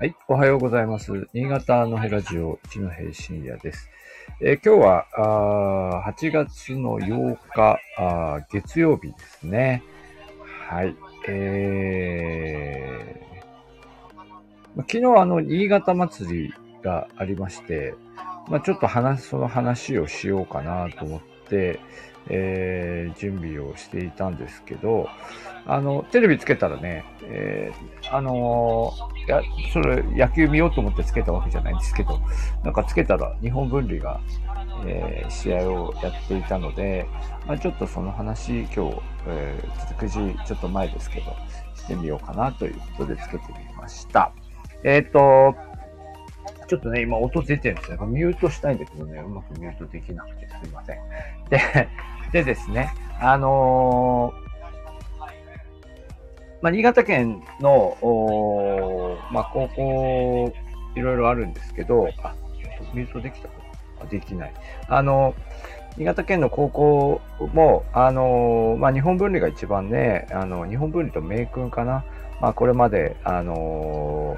はい、おはようございます。新潟のヘラジオ一の平深夜です。えー今日はあ8月の8日あ月曜日ですね。はい。えー昨日あの、新潟祭りがありまして、まあ、ちょっと話、その話をしようかなと思って、えー準備をしていたんですけど、あの、テレビつけたらね、えーあのーや、それ野球見ようと思ってつけたわけじゃないんですけど、なんかつけたら日本分離が、えー試合をやっていたので、まあ、ちょっとその話今日、えー9時ちょっと前ですけど、してみようかなということでつけてみました。えっ、と、ちょっとね、今音出てるんですよ。ミュートしたいんだけどね、うまくミュートできなくてすいません。で、でですね、あのまあ、新潟県の、おまあ、高校、いろいろあるんですけど、あ、ミュートできたかな？できない。あの、新潟県の高校も、あの、まあ、日本分離が一番ね、あの、日本分離と明君かな？まあ、これまで、あの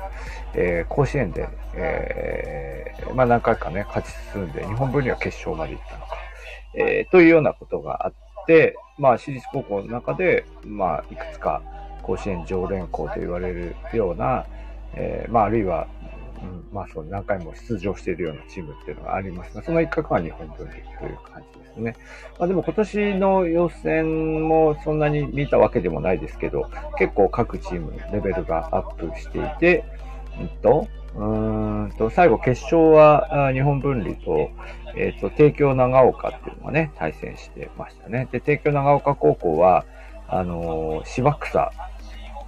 えー甲子園で、えーまあ、何回かね、勝ち進んで、日本分離は決勝まで行ったのか。えーというようなことがあって、まあ、私立高校の中で、まあ、いくつか甲子園常連校と言われるような、えーまあ、あるいは、うん、まあ、そう、何回も出場しているようなチームっていうのがありますが、その一角が日本分離という感じですね。まあ、でも今年の予選もそんなに見たわけでもないですけど、結構各チームレベルがアップしていて、うんと、うんと、最後決勝は日本分離と、えっ、と、帝京長岡っていうのがね、対戦してましたね。で、帝京長岡高校は、あのー芝草、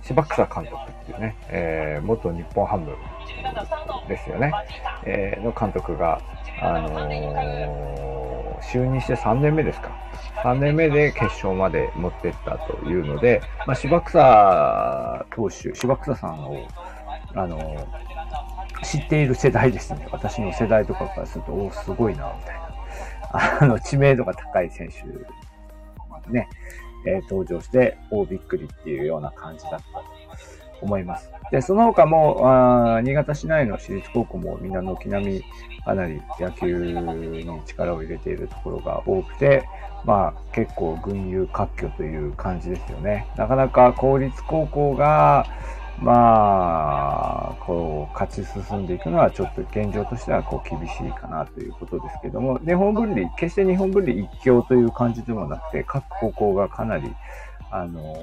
芝草監督っていうね、えー元日本ハムですよね、えーの監督が、あのー就任して3年目ですか。3年目で決勝まで持ってったというので、まあ、芝草投手、芝草さんを、あのー知っている世代ですね。私の世代とかからすると、おーすごいな、みたいな。あの、知名度が高い選手ね、えー登場して、おびっくりっていうような感じだったと思います。で、その他も、あ新潟市内の私立高校もみんな軒並みかなり野球に力を入れているところが多くて、まあ結構群雄割拠という感じですよね。なかなか公立高校が、まあ、こう、勝ち進んでいくのはちょっと現状としてはこう厳しいかなということですけども、日本分離、決して日本分離一強という感じでもなくて、各高校がかなり、あの、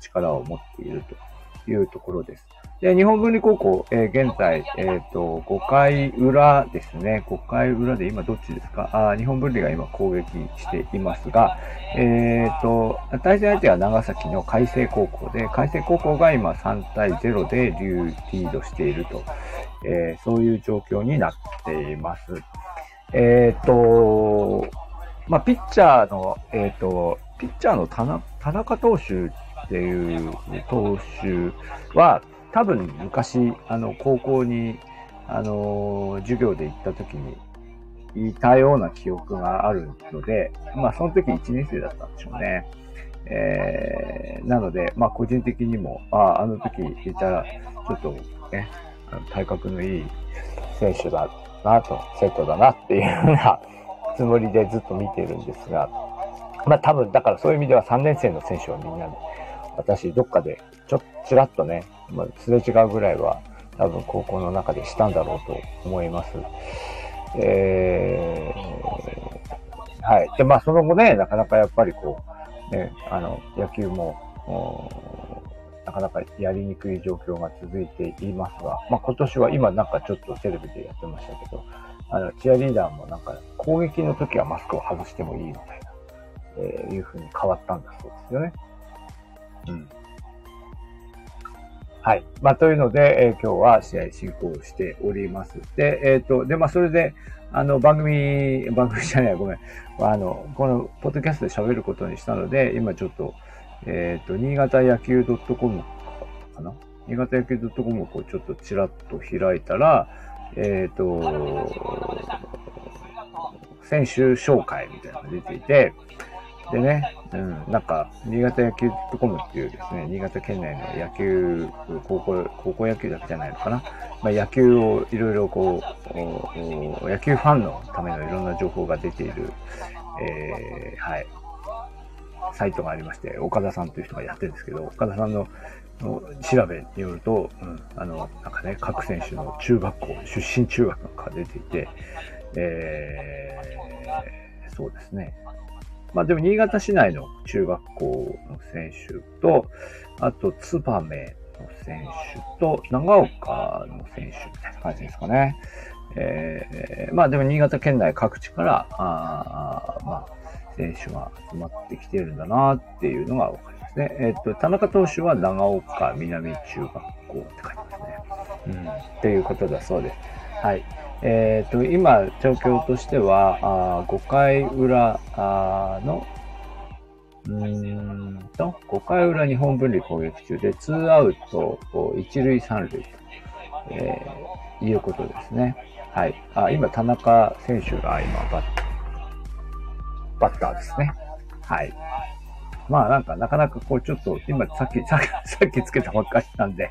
力を持っていると。いうところです。で、日本文理高校、えー現在、えっ、と、5回裏ですね。5回裏で今どっちですか？あ日本文理が今攻撃していますが、えっ、と、対戦相手は長崎の海星高校で、海星高校が今3対0でリリードしていると、えそういう状況になっています。えっ、と、まあ、ピッチャーの、えっ、と、ピッチャーの田中投手っていう投手は、多分昔、あの、高校に、あの、授業で行った時に、いたような記憶があるので、まあ、その時1年生だったんでしょうね。えー、なので、まあ、個人的にも、ああの時いた、ちょっとね、あの体格のいい選手だなと、生徒だなっていうようなつもりでずっと見てるんですが、まあ多分、だからそういう意味では3年生の選手はみんな、私どっかでちょっちらっとね、まあ、すれ違うぐらいは多分高校の中でしたんだろうと思います。えー、はい。で、まあその後ね、なかなかやっぱりこう、ね、あの、野球も、なかなかやりにくい状況が続いていますが、まあ今年は今なんかちょっとテレビでやってましたけど、あの、チアリーダーもなんか攻撃の時はマスクを外してもいいみたいな、えーいう風に変わったんだそうですよね。うん。はい。まあ、というので、えー今日は試合進行しております。で、えっ、と、で、まあ、それで、あの、番組、番組じゃない、ごめん。あの、この、ポッドキャストで喋ることにしたので、今ちょっと、えっ、と、新潟野球 .com かな？新潟野球 .com をこうちょっとちらっと開いたら、えっ、と、選手紹介みたいなのが出ていて、でね、うん、なんか、新潟野球コムっていうですね、新潟県内の野球、高校、高校野球だけじゃないのかな。まあ、野球をいろいろこう、野球ファンのためのいろんな情報が出ている、えー、はい、サイトがありまして、岡田さんという人がやってるんですけど、岡田さんのの調べによると、うん、あの、なんかね、各選手の中学校、出身中学が出ていて、えー、そうですね。まあでも新潟市内の中学校の選手と、あと、ツバメの選手と、長岡の選手みたいな感じですかね。えー、まあでも新潟県内各地から、あまあ、選手が集まってきてるんだなっていうのがわかりますね。えっ、ー、と、田中投手は長岡南中学校って書いてますね。うん。っていうことだそうです。はい。え、ー、と、今、状況としては、あ5回裏あの、うんと、5回裏日本分離攻撃中で、2アウト、1塁3塁と、えー、いうことですね。はい。あ、今、田中選手が今バッ、バッターですね。はい。まあなんかなかなかこうちょっと今さっき、さっき、さっきつけたばっかりなんで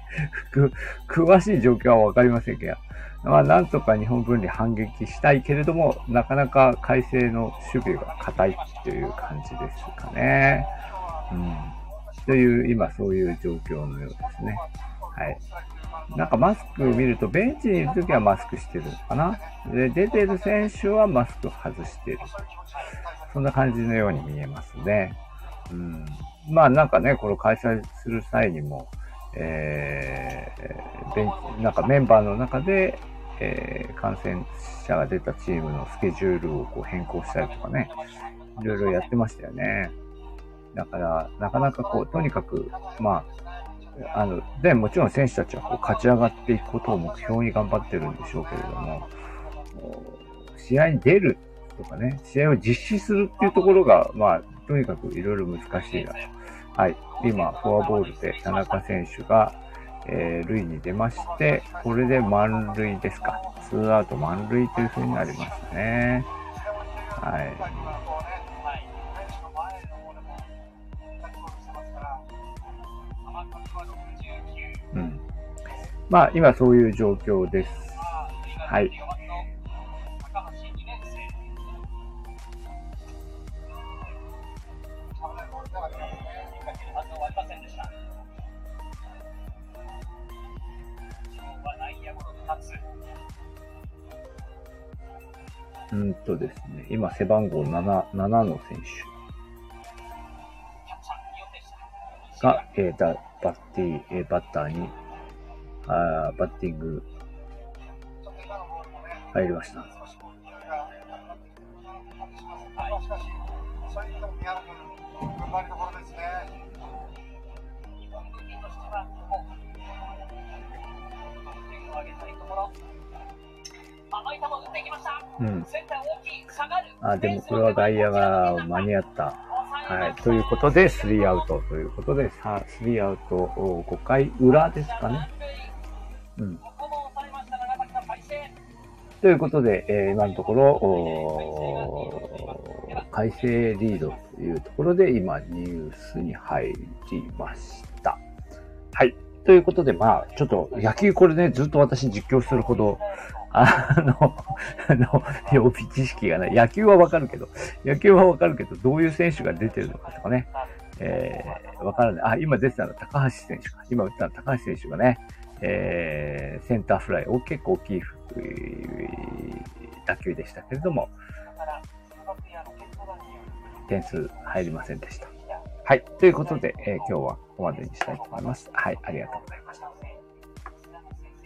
詳しい状況はわかりませんけど、まあなんとか日本分離反撃したいけれども、なかなか改正の守備が硬いっていう感じですかね。うん。という、今そういう状況のようですね。はい。なんかマスク見ると、ベンチにいるときはマスクしてるのかな？で、出てる選手はマスク外してる。そんな感じのように見えますね。うん。まあなんかね、これ開催する際にも、えー、なんかメンバーの中で、えー、感染者が出たチームのスケジュールをこう変更したりとかね、いろいろやってましたよね。だから、なかなかこう、とにかく、まあ、あの、で、もちろん選手たちはこう勝ち上がっていくことを目標に頑張ってるんでしょうけれども、試合に出るとかね、試合を実施するっていうところが、まあ、とにかくいろいろ難しいなと。はい。今、フォアボールで田中選手が、えー、塁に出まして、これで満塁ですか。ツーアウト満塁という風になりましたね。はい。うん。まあ、今そういう状況です。はい。うんとですね、今背番号7、7の選手が、えー、だバッティ、えー、バッターに、あバッティング入りました。うん。あ、でもこれは外野が間に合った。はい。ということで、スリーアウトということで、さあ、スリーアウト5回裏ですかね。うん。ということで、えー、今のところ、改正リードというところで、今、ニュースに入りました。はい。ということで、まあ、ちょっと野球これね、ずっと私実況するほど、あの、あの、予備知識がない。野球はわかるけど、野球はわかるけど、どういう選手が出てるのかとかね、えー、わからない。あ、今出てたのは高橋選手か。今打ったのは高橋選手がね、えー、センターフライを結構大きい打球でしたけれども、点数入りませんでした。はい。ということで、えー、今日はここまでにしたいと思います。はい。ありがとうございました。